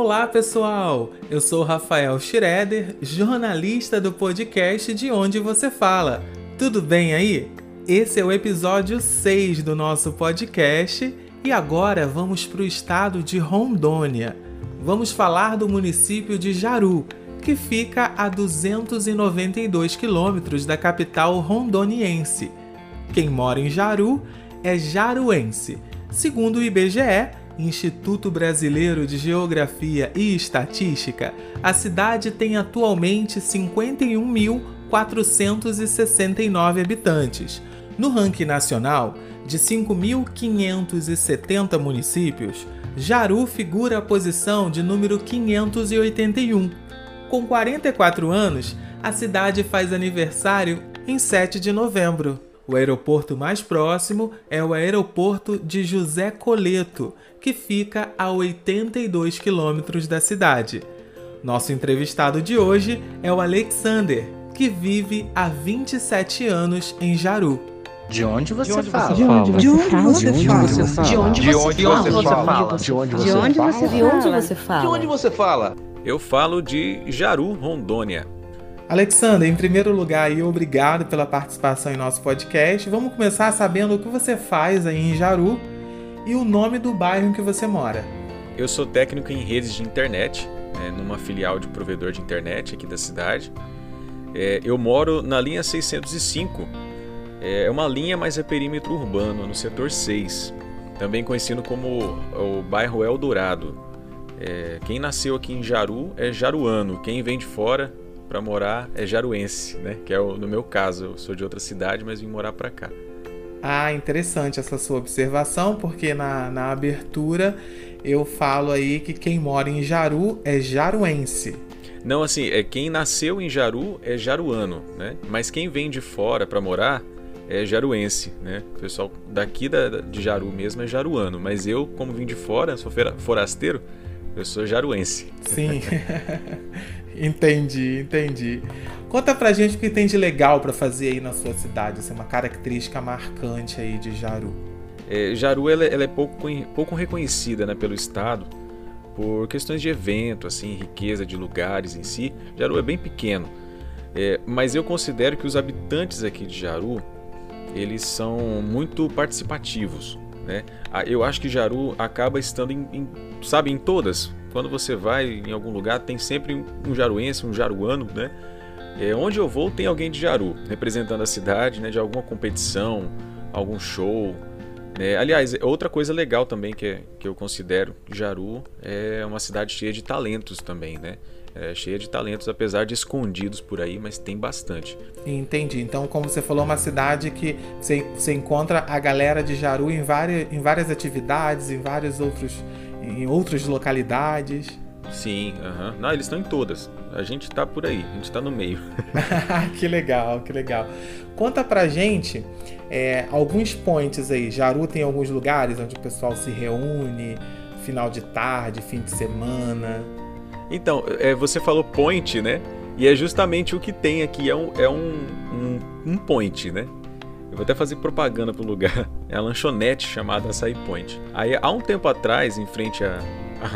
Olá pessoal, eu sou Rafael Schroeder, jornalista do podcast De Onde Você Fala. Tudo bem aí? Esse é o episódio 6 do nosso podcast e agora vamos para o estado de Rondônia. Vamos falar do município de Jaru, que fica a 292 quilômetros da capital rondoniense. Quem mora em Jaru é jaruense. Segundo o IBGE, Instituto Brasileiro de Geografia e Estatística, a cidade tem atualmente 51.469 habitantes. No ranking nacional, de 5.570 municípios, Jaru figura a posição de número 581. Com 44 anos, a cidade faz aniversário em 7 de novembro. O aeroporto mais próximo é o aeroporto de José Coleto, que fica a 82 quilômetros da cidade. Nosso entrevistado de hoje é o Alexander, que vive há 27 anos em Jaru. De onde você De onde fala? você fala? De onde você fala? De onde De você fala? fala? De onde De onde você De onde fala? você fala? De onde você fala? Eu falo de Jaru, Rondônia. Alexander, em primeiro lugar, aí, obrigado pela participação em nosso podcast. Vamos começar sabendo o que você faz aí em Jaru e o nome do bairro em que você mora. Eu sou técnico em redes de internet, né, numa filial de provedor de internet aqui da cidade. É, eu moro na linha 605. É uma linha, mas é perímetro urbano, no setor 6. Também conhecido como o bairro Eldorado. É, quem nasceu aqui em Jaru é jaruano. Quem vem de fora para morar é jaruense, né? Que é o, no meu caso. Eu sou de outra cidade, mas vim morar para cá. Ah, interessante essa sua observação, porque na, na abertura eu falo aí que quem mora em Jaru é jaruense. Não, assim, é quem nasceu em Jaru é jaruano, né? Mas quem vem de fora para morar é jaruense, né? O pessoal daqui da, de Jaru mesmo é jaruano, mas eu, como vim de fora, sou forasteiro, eu sou jaruense. Sim. entendi, entendi. Conta pra gente o que tem de legal pra fazer aí na sua cidade, assim, uma característica marcante aí de Jaru. É, Jaru ela, é- ela é pouco, pouco reconhecida né, pelo estado por questões de evento, assim, riqueza de lugares em si. Jaru é bem pequeno, É, mas eu considero que os habitantes aqui de Jaru eles são muito participativos, né? Ah, Eu acho que Jaru acaba estando em, em- sabe, em todas. Quando você vai em algum lugar tem sempre um, jaruense, um jaruano, né? É, onde eu vou tem alguém de Jaru representando a cidade, né? De alguma competição, algum show, né? Aliás, outra coisa legal também que, é- que eu considero Jaru é uma cidade cheia de talentos também, né? É cheia de talentos, apesar de escondidos por aí, mas tem bastante. Entendi. Então, como você falou, é uma cidade que você, você encontra a galera de Jaru em várias, em várias atividades, em vários outros, em outras localidades. Sim, aham. Não, eles estão em todas. A gente tá por aí, a gente tá no meio. que legal, que legal. Conta pra gente é, alguns points aí. Jaru tem alguns lugares onde o pessoal se reúne, final de tarde, fim de semana. Então, é, você falou point, né? E é justamente o que tem aqui, é um, é um, um, um point, né? Vou até fazer propaganda pro lugar. É a lanchonete chamada Açaí Point. Aí, há um tempo atrás, em frente à,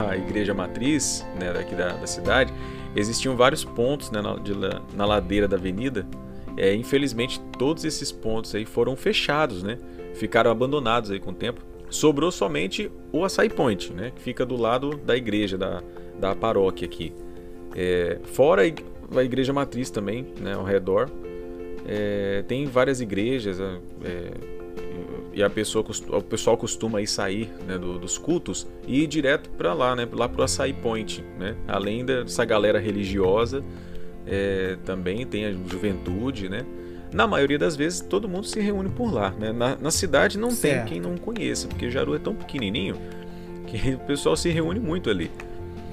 à igreja matriz, né, daqui da, da cidade, existiam vários pontos né, na, de na ladeira da avenida. É, infelizmente, todos esses pontos aí foram fechados, né? Ficaram abandonados aí com o tempo. Sobrou somente o Açaí Point, né? Que fica do lado da igreja, da, da paróquia aqui. É, fora a igreja matriz também, né, ao redor, é, tem várias igrejas é, é, e a pessoa, o pessoal costuma aí sair né, do- dos cultos e ir direto para lá, né, lá pro Açaí Point, né? Além dessa galera religiosa, é, também tem a juventude, né? Na maioria das vezes todo mundo se reúne por lá, né? Na, na cidade não Certo. tem quem não conheça, porque Jaru é tão pequenininho que o pessoal se reúne muito ali.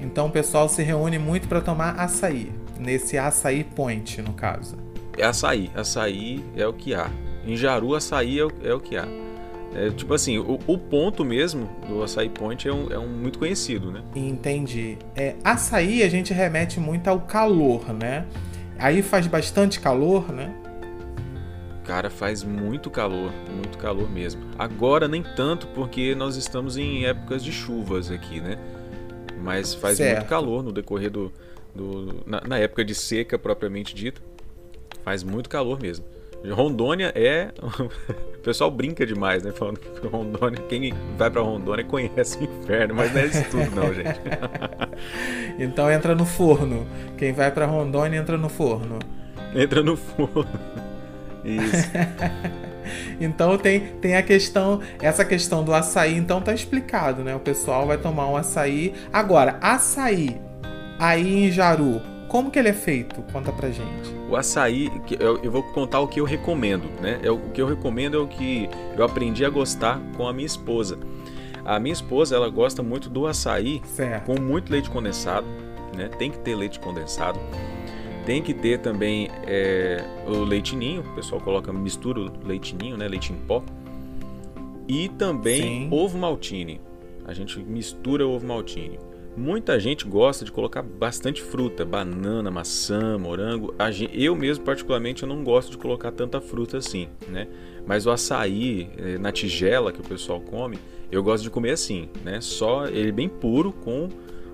Então o pessoal se reúne muito para tomar açaí. Nesse açaí point, no caso. É açaí. Açaí é o que há. Em Jaru, açaí é o, é o que há. É, tipo assim, o, o ponto mesmo do açaí point é um, é um muito conhecido, né? Entendi. É, açaí a gente remete muito ao calor, né? Aí faz bastante calor, né? Cara, faz muito calor, muito calor mesmo. Agora nem tanto porque nós estamos em épocas de chuvas aqui, né? Mas faz Certo. muito calor no decorrer do. do na, na época de seca propriamente dita. Faz muito calor mesmo. Rondônia é. O pessoal brinca demais, né? Falando que Rondônia, quem vai pra Rondônia conhece o inferno, mas não é isso tudo, não, gente. Então entra no forno. Quem vai pra Rondônia entra no forno. Entra no forno. Isso. Então tem, tem a questão, essa questão do açaí, então tá explicado, né? O pessoal vai tomar um açaí. Agora, açaí aí em Jaru, como que ele é feito? Conta pra gente. O açaí, eu, vou contar o que eu recomendo, né? É, o que eu recomendo é o que eu aprendi a gostar com a minha esposa. A minha esposa, ela gosta muito do açaí Certo. com muito leite condensado, né? Tem que ter leite condensado. Tem que ter também é, o leite ninho, o pessoal coloca, mistura o leite ninho, né? Leite em pó. E também Sim. ovo maltine. A gente mistura ovo maltine. Muita gente gosta de colocar bastante fruta, banana, maçã, morango. Eu mesmo, particularmente, eu não gosto de colocar tanta fruta assim, né? Mas o açaí eh, na tigela que o pessoal come, eu gosto de comer assim, né? Só ele bem puro com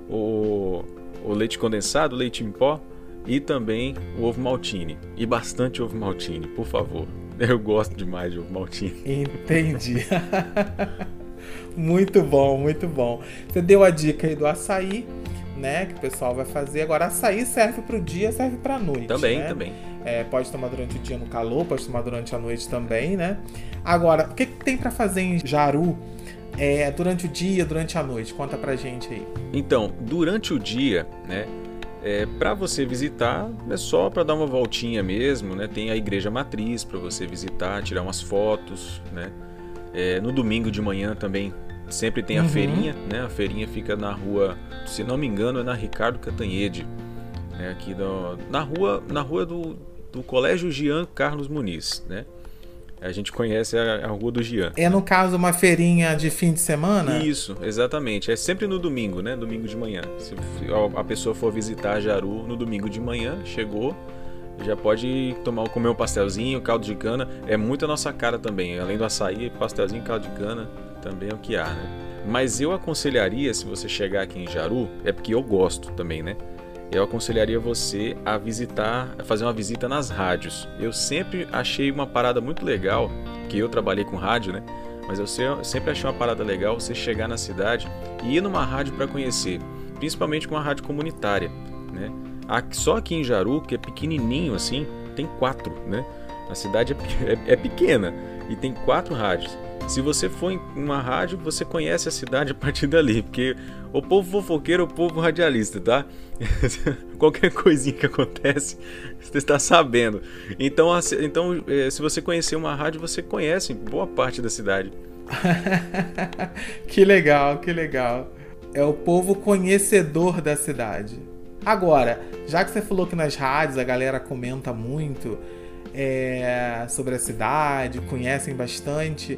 o, o leite condensado, o leite em pó e também o ovo maltine. E bastante ovo maltine, por favor. Eu gosto demais de ovo maltine. Entendi. muito bom, muito bom. Você deu a dica aí do açaí, né? Que o pessoal vai fazer. Agora, açaí serve pro dia, serve pra noite. Também, né? também. É, pode tomar durante o dia no calor, pode tomar durante a noite também, né? Agora, o que, que tem pra fazer em Jaru é, durante o dia, durante a noite? Conta pra gente aí. Então, durante o dia, né, é, para você visitar, é só para dar uma voltinha mesmo, né? Tem a igreja matriz para você visitar, tirar umas fotos, né? É, no domingo de manhã também sempre tem a Uhum. feirinha, né? A feirinha fica na rua, se não me engano, é na Ricardo Catanhede, né? Aqui do, na rua, na rua do, do Colégio Jean Carlos Muniz, né? A gente conhece a, a rua do Jean. É, no caso, uma feirinha de fim de semana? Isso, exatamente. É sempre no domingo, né? Domingo de manhã. Se a pessoa for visitar Jaru no domingo de manhã, chegou, já pode tomar, comer um pastelzinho, caldo de cana. É muito a nossa cara também. Além do açaí, pastelzinho, caldo de cana também é o que há, né? Mas eu aconselharia, se você chegar aqui em Jaru, é porque eu gosto também, né? Eu aconselharia você a visitar, a fazer uma visita nas rádios. Eu sempre achei uma parada muito legal, que eu trabalhei com rádio, né? Mas eu se- sempre achei uma parada legal você chegar na cidade e ir numa rádio para conhecer, principalmente com uma rádio comunitária, né? Só aqui em Jaru, que é pequenininho assim, tem quatro, né? A cidade é, é- é pequena e tem quatro rádios. Se você for em uma rádio, você conhece a cidade a partir dali, porque o povo fofoqueiro é o povo radialista, tá? Qualquer coisinha que acontece, você está sabendo. Então, então eh, se você conhecer uma rádio, você conhece boa parte da cidade. que legal, que legal. É o povo conhecedor da cidade. Agora, já que você falou que nas rádios a galera comenta muito é, sobre a cidade, conhecem bastante,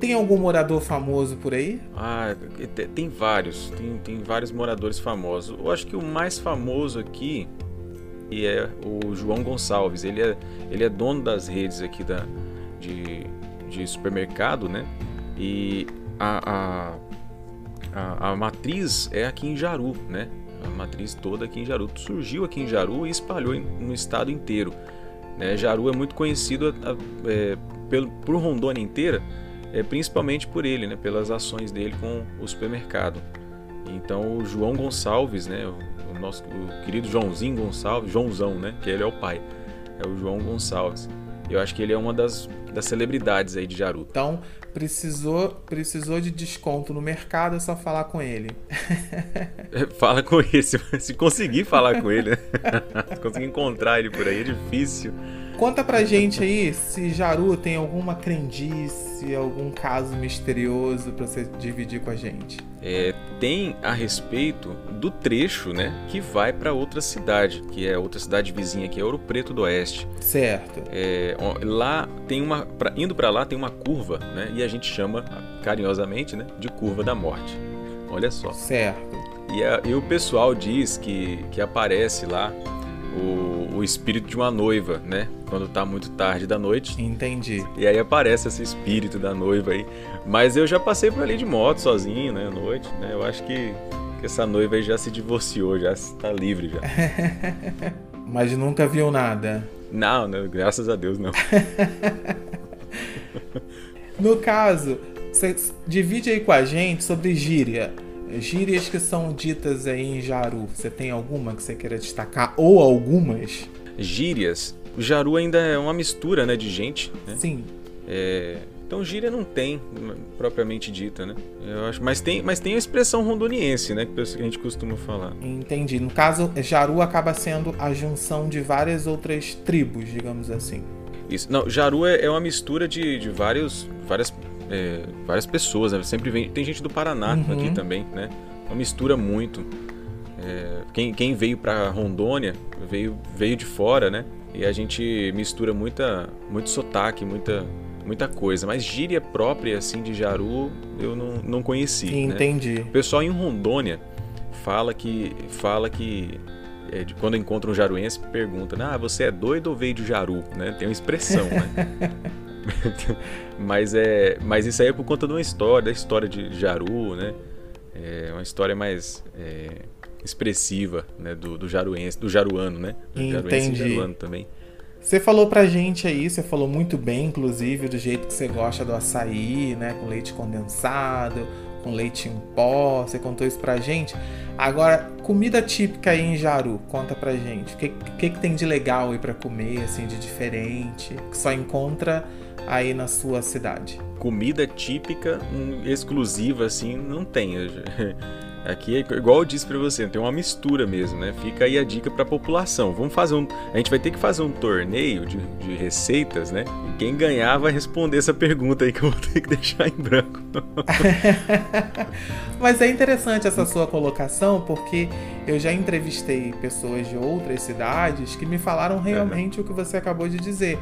tem algum morador famoso por aí? Ah, te- tem vários, tem, tem vários moradores famosos. Eu acho que o mais famoso aqui e é o João Gonçalves. Ele é, ele é dono das redes aqui da, de, de supermercado, né? E a, a, a, a matriz é aqui em Jaru, né? Matriz toda aqui em Jaru. Surgiu aqui em Jaru e espalhou no estado inteiro. Né? Jaru é muito conhecido é, pelo, por Rondônia inteira, é, principalmente por ele, né? pelas ações dele com o supermercado. Então o João Gonçalves, né? o, o nosso o querido Joãozinho Gonçalves, Joãozão, né? que ele é o pai, é o João Gonçalves. Eu acho que ele é uma das, das celebridades aí de Jaru. Então, precisou, precisou de desconto no mercado, é só falar com ele. Fala com ele, se, se conseguir falar com ele, né? se conseguir encontrar ele por aí, é difícil. Conta pra gente aí se Jaru tem alguma crendice, algum caso misterioso pra você dividir com a gente. É, tem a respeito do trecho, né, que vai para outra cidade, que é outra cidade vizinha, que é Ouro Preto do Oeste. Certo. É, lá tem uma, pra- indo para lá tem uma curva, né, e a gente chama carinhosamente, né, de curva da morte. Olha só. Certo. E, a- e o pessoal diz que, que aparece lá o, o espírito de uma noiva, né, quando tá muito tarde da noite. Entendi. E aí aparece esse espírito da noiva aí. Mas eu já passei por ali de moto sozinho, né, à noite, né? Eu acho que, que essa noiva aí já se divorciou, já está livre já. Mas nunca viu nada. Não, não, graças a Deus não. no caso, você divide aí com a gente sobre gíria. Gírias que são ditas aí em Jaru. Você tem alguma que você queira destacar? Ou algumas? Gírias. O Jaru ainda é uma mistura, né, de gente. Né? Sim. É, então gíria não tem propriamente dita, né? Eu acho, mas tem, mas tem a expressão rondoniense, né, que a gente costuma falar. Entendi. No caso, Jaru acaba sendo a junção de várias outras tribos, digamos assim. Isso. Não, Jaru é, é uma mistura de, de vários, várias, é, várias pessoas, né? Sempre vem. Tem gente do Paraná uhum. aqui também, né? Uma mistura muito. É, quem, quem veio para Rondônia veio, veio de fora, né? E a gente mistura muita, muito sotaque, muita muita coisa, mas gíria própria assim de Jaru eu não, não conheci. Né? Entendi. Né? O pessoal em Rondônia fala que fala que é, de, quando encontra um jaruense pergunta, ah, você é doido ou veio de Jaru, né? Tem uma expressão, né? mas é, mas isso aí é por conta de uma história, da história de Jaru, né? É uma história mais é, expressiva, né? Do, do jaruense, do jaruano, né? Do Entendi. Jaruense e jaruano também. Você falou pra gente aí, você falou muito bem, inclusive, do jeito que você gosta do açaí, né? Com leite condensado, com leite em pó. Você contou isso pra gente. Agora, comida típica aí em Jaru, conta pra gente. O que, que, que tem de legal aí pra comer, assim, de diferente, que só encontra aí na sua cidade? Comida típica, um, exclusiva, assim, não tem. Aqui é igual eu disse para você, tem uma mistura mesmo, né? Fica aí a dica para a população. Vamos fazer um, a gente vai ter que fazer um torneio de, de receitas, né? E quem ganhar vai responder essa pergunta aí que eu vou ter que deixar em branco. Mas é interessante essa sua colocação, porque eu já entrevistei pessoas de outras cidades que me falaram realmente o que você acabou de dizer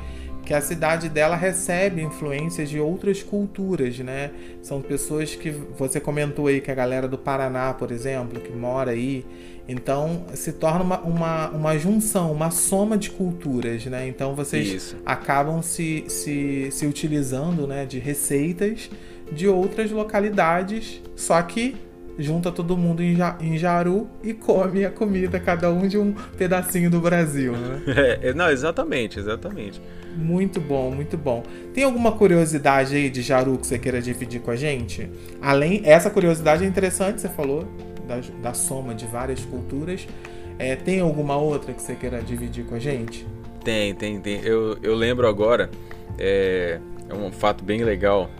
que a cidade dela recebe influências de outras culturas, né? São pessoas que você comentou aí que a galera do Paraná, por exemplo, que mora aí, então se torna uma, uma, uma junção, uma soma de culturas, né? Então vocês Isso. acabam se, se, se utilizando, né, de receitas de outras localidades, só que junta todo mundo em, em Jaru e come a comida, cada um de um pedacinho do Brasil, né? É, não, exatamente, exatamente. Muito bom, muito bom. Tem alguma curiosidade aí de Jaru que você queira dividir com a gente? Além, essa curiosidade é interessante, você falou, da, da soma de várias culturas. É, tem alguma outra que você queira dividir com a gente? Tem, tem, tem. Eu, eu lembro agora, é, é um fato bem legal.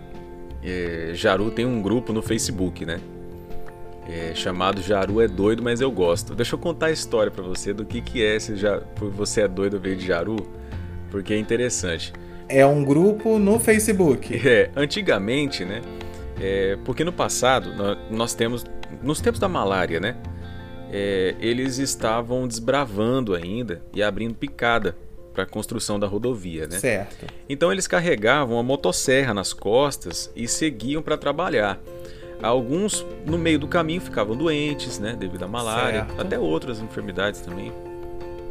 É, Jaru tem um grupo no Facebook, né? É, chamado Jaru é doido, mas eu gosto. Deixa eu contar a história para você do que que é se já você é doido veio de Jaru porque é interessante. É um grupo no Facebook. É, antigamente, né? É, porque no passado nós temos, nos tempos da malária, né? É, eles estavam desbravando ainda e abrindo picada para a construção da rodovia, né? Certo. Então eles carregavam a motosserra nas costas e seguiam para trabalhar. Alguns no meio do caminho ficavam doentes, né, devido à malária, certo. até outras enfermidades também.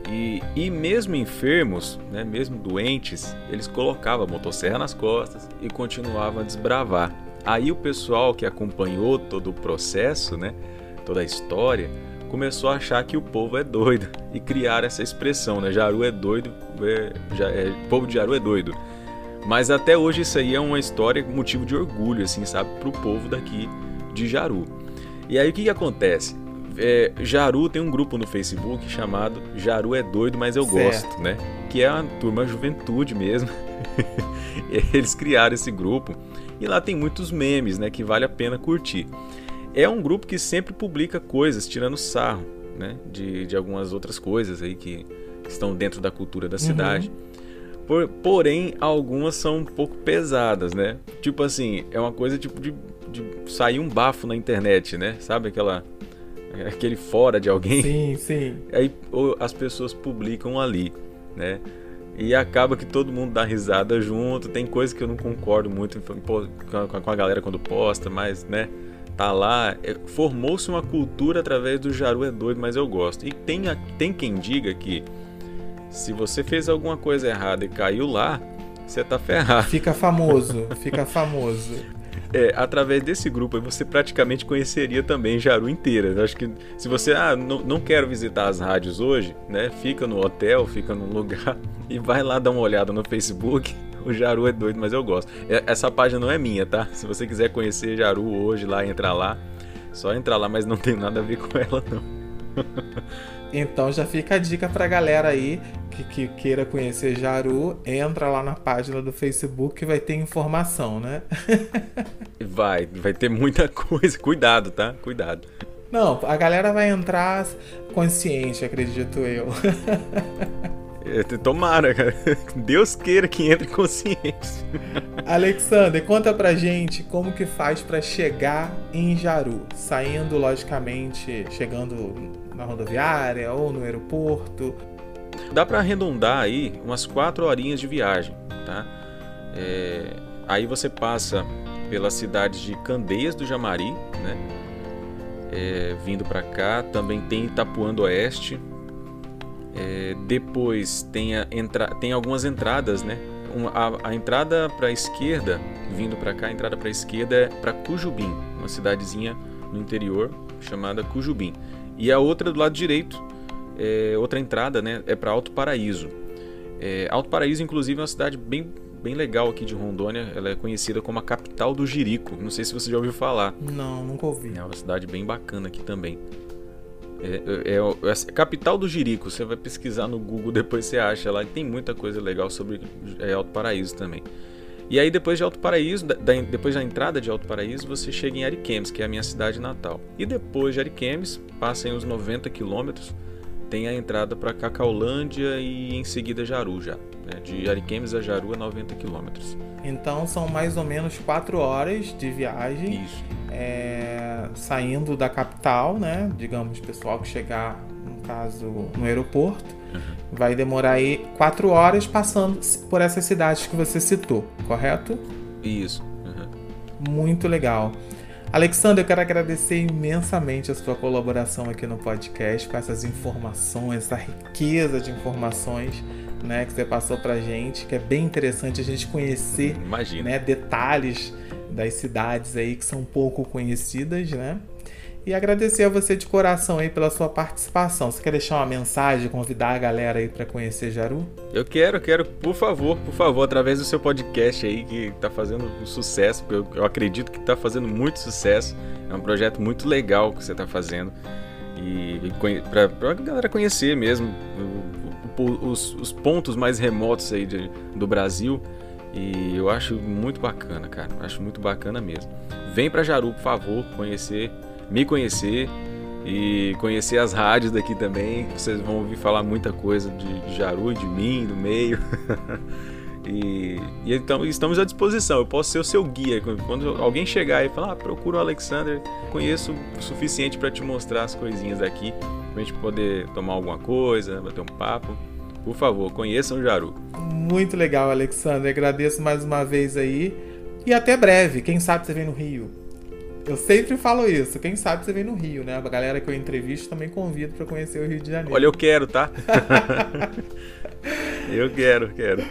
E, e mesmo enfermos, né, mesmo doentes, eles colocavam a motosserra nas costas e continuavam a desbravar. Aí o pessoal que acompanhou todo o processo, né, toda a história, começou a achar que o povo é doido e criar essa expressão, né, Jaru é doido, é, é, povo de Jaru é doido. Mas até hoje isso aí é uma história, motivo de orgulho, assim, sabe, para o povo daqui de Jaru. E aí o que, que acontece? é, Jaru tem um grupo no Facebook chamado Jaru é doido, mas eu certo. gosto, né? Que é a turma juventude mesmo. Eles criaram esse grupo e lá tem muitos memes, né? Que vale a pena curtir. É um grupo que sempre publica coisas tirando sarro, né? De, de algumas outras coisas aí que estão dentro da cultura da cidade. Uhum. Por, porém, algumas são um pouco pesadas, né? Tipo assim, é uma coisa tipo de, de sair um bafo na internet, né? Sabe aquela aquele fora de alguém. Sim, sim. Aí as pessoas publicam ali, né? E acaba que todo mundo dá risada junto. Tem coisas que eu não concordo muito com a galera quando posta, mas, né? Tá lá. É, formou-se uma cultura através do Jaru é doido, mas eu gosto. E tem, tem quem diga que se você fez alguma coisa errada e caiu lá, você tá ferrado. Fica famoso, fica famoso. é, através desse grupo você praticamente conheceria também Jaru inteira. Eu acho que se você ah, não, não quero visitar as rádios hoje, né? Fica no hotel, fica num lugar e vai lá dar uma olhada no Facebook. O Jaru é doido, mas eu gosto. É, essa página não é minha, tá? Se você quiser conhecer Jaru hoje lá, entrar lá. Só entrar lá, mas não tem nada a ver com ela, não. Então já fica a dica pra galera aí que, que, queira conhecer Jaru, entra lá na página do Facebook que vai ter informação, né? vai, vai ter muita coisa. Cuidado, tá? Cuidado. Não, a galera vai entrar consciente, acredito eu. É, tomara, cara. Deus queira que entre consciente. Alexander, conta pra gente como que faz para chegar em Jaru, saindo logicamente, chegando na rodoviária ou no aeroporto. Dá para arredondar aí umas quatro horinhas de viagem, tá? É, aí você passa pelas cidades de Candeias do Jamari, né? É, vindo para cá, também tem Itapuã do Oeste. É, depois tem, a, entra, tem algumas entradas, né? Uma, a, a, entrada para a esquerda, vindo para cá, a entrada para a esquerda é para Cujubim, uma cidadezinha no interior chamada Cujubim. E a outra do lado direito, é, outra entrada, né, é para Alto Paraíso. É, Alto Paraíso, inclusive, é uma cidade bem, bem legal aqui de Rondônia. Ela é conhecida como a capital do Jirico. Não sei se você já ouviu falar. Não, nunca ouvi. É uma cidade bem bacana aqui também. É, é, é, é capital do Jirico. Você vai pesquisar no Google, depois você acha lá. Tem muita coisa legal sobre é, Alto Paraíso também. E aí depois de Alto Paraíso, da, depois da entrada de Alto Paraíso, você chega em Ariquemes, que é a minha cidade natal. E depois de Ariquemes, passa em uns 90 quilômetros, tem a entrada para Cacaulândia e em seguida Jaru já. Né? De Ariquemes a Jaru é 90 quilômetros. Então são mais ou menos 4 horas de viagem. Isso. É, saindo da capital, né? Digamos, pessoal que chegar, no caso, no aeroporto Uhum. Vai demorar aí quatro horas passando por essas cidades que você citou, correto? Isso. Uhum. Muito legal. Alexandre, eu quero agradecer imensamente a sua colaboração aqui no podcast com essas informações, essa riqueza de informações né, que você passou pra gente, que é bem interessante a gente conhecer né, detalhes das cidades aí que são pouco conhecidas, né? E agradecer a você de coração aí pela sua participação. Você quer deixar uma mensagem, convidar a galera aí para conhecer Jaru? Eu quero, quero, por favor, por favor, através do seu podcast aí que tá fazendo um sucesso, eu, eu acredito que tá fazendo muito sucesso. É um projeto muito legal que você tá fazendo. E, e pra, pra galera conhecer mesmo o, o, os, os, pontos mais remotos aí de, do Brasil. E eu acho muito bacana, cara. Acho muito bacana mesmo. Vem para Jaru, por favor, conhecer me conhecer e conhecer as rádios daqui também. Vocês vão ouvir falar muita coisa de, de Jaru, de mim, do meio. e, e, então estamos à disposição. Eu posso ser o seu guia. Quando alguém chegar e falar, ah, procura o Alexander, conheço o suficiente para te mostrar as coisinhas daqui, pra gente poder tomar alguma coisa, bater um papo. Por favor, conheçam o Jaru. Muito legal, Alexander. Agradeço mais uma vez aí. E até breve. Quem sabe você vem no Rio. Eu sempre falo isso. Quem sabe você vem no Rio, né? A galera que eu entrevisto também convido para conhecer o Rio de Janeiro. Olha, eu quero, tá? eu quero, quero.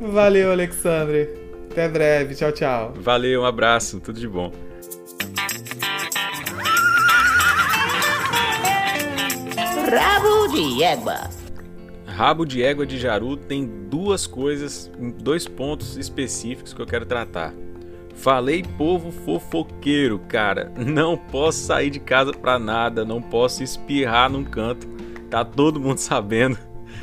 Valeu, Alexandre. Até breve. Tchau, tchau. Valeu, um abraço. Tudo de bom. Rabo de égua. Rabo de égua de Jaru tem duas coisas, dois pontos específicos que eu quero tratar. Falei povo fofoqueiro, cara. Não posso sair de casa pra nada, não posso espirrar num canto. Tá todo mundo sabendo.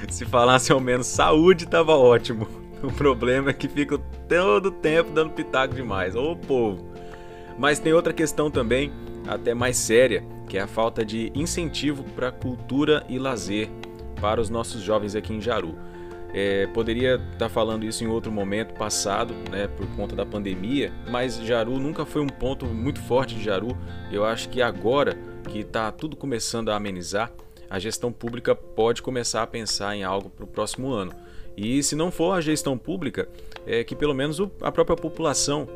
Se falasse ao menos saúde, tava ótimo. O problema é que fico todo tempo dando pitaco demais. Ô povo. Mas tem outra questão também, até mais séria, que é a falta de incentivo para cultura e lazer para os nossos jovens aqui em Jaru. É, poderia estar tá falando isso em outro momento passado, né, por conta da pandemia, mas Jaru nunca foi um ponto muito forte de Jaru. Eu acho que agora que está tudo começando a amenizar, a gestão pública pode começar a pensar em algo para o próximo ano. E se não for a gestão pública, é que pelo menos a própria população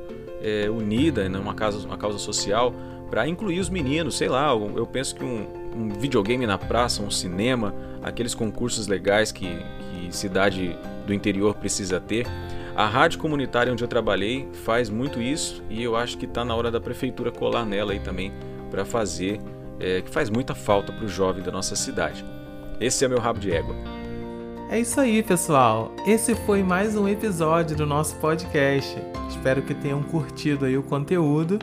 é, unida numa causa, uma causa social para incluir os meninos, sei lá, eu penso que um, um videogame na praça, um cinema, aqueles concursos legais que, cidade do interior precisa ter. A rádio comunitária onde eu trabalhei faz muito isso e eu acho que está na hora da prefeitura colar nela aí também para fazer, é, que faz muita falta para o jovem da nossa cidade. Esse é meu rabo de égua. É isso aí, pessoal. Esse foi mais um episódio do nosso podcast. Espero que tenham curtido aí o conteúdo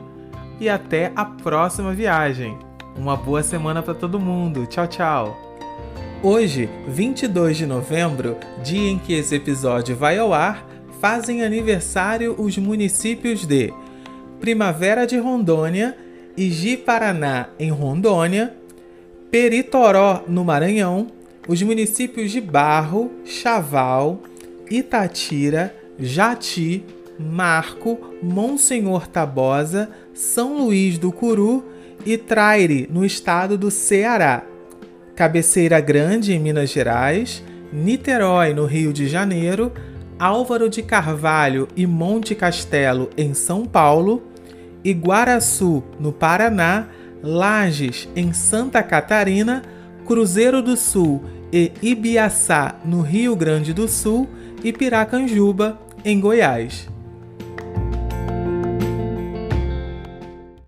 e até a próxima viagem. Uma boa semana para todo mundo. Tchau, tchau. Hoje, 22 de novembro, dia em que esse episódio vai ao ar, fazem aniversário os municípios de Primavera de Rondônia, Iji-Paraná, em Rondônia, Peritoró, no Maranhão, os municípios de Barro, Chaval, Itatira, Jati, Marco, Monsenhor Tabosa, São Luís do Curu e Traire, no estado do Ceará. Cabeceira Grande, em Minas Gerais, Niterói, no Rio de Janeiro, Álvaro de Carvalho e Monte Castelo, em São Paulo, Iguaraçu, no Paraná, Lages, em Santa Catarina, Cruzeiro do Sul e Ibiaçá, no Rio Grande do Sul, e Piracanjuba, em Goiás.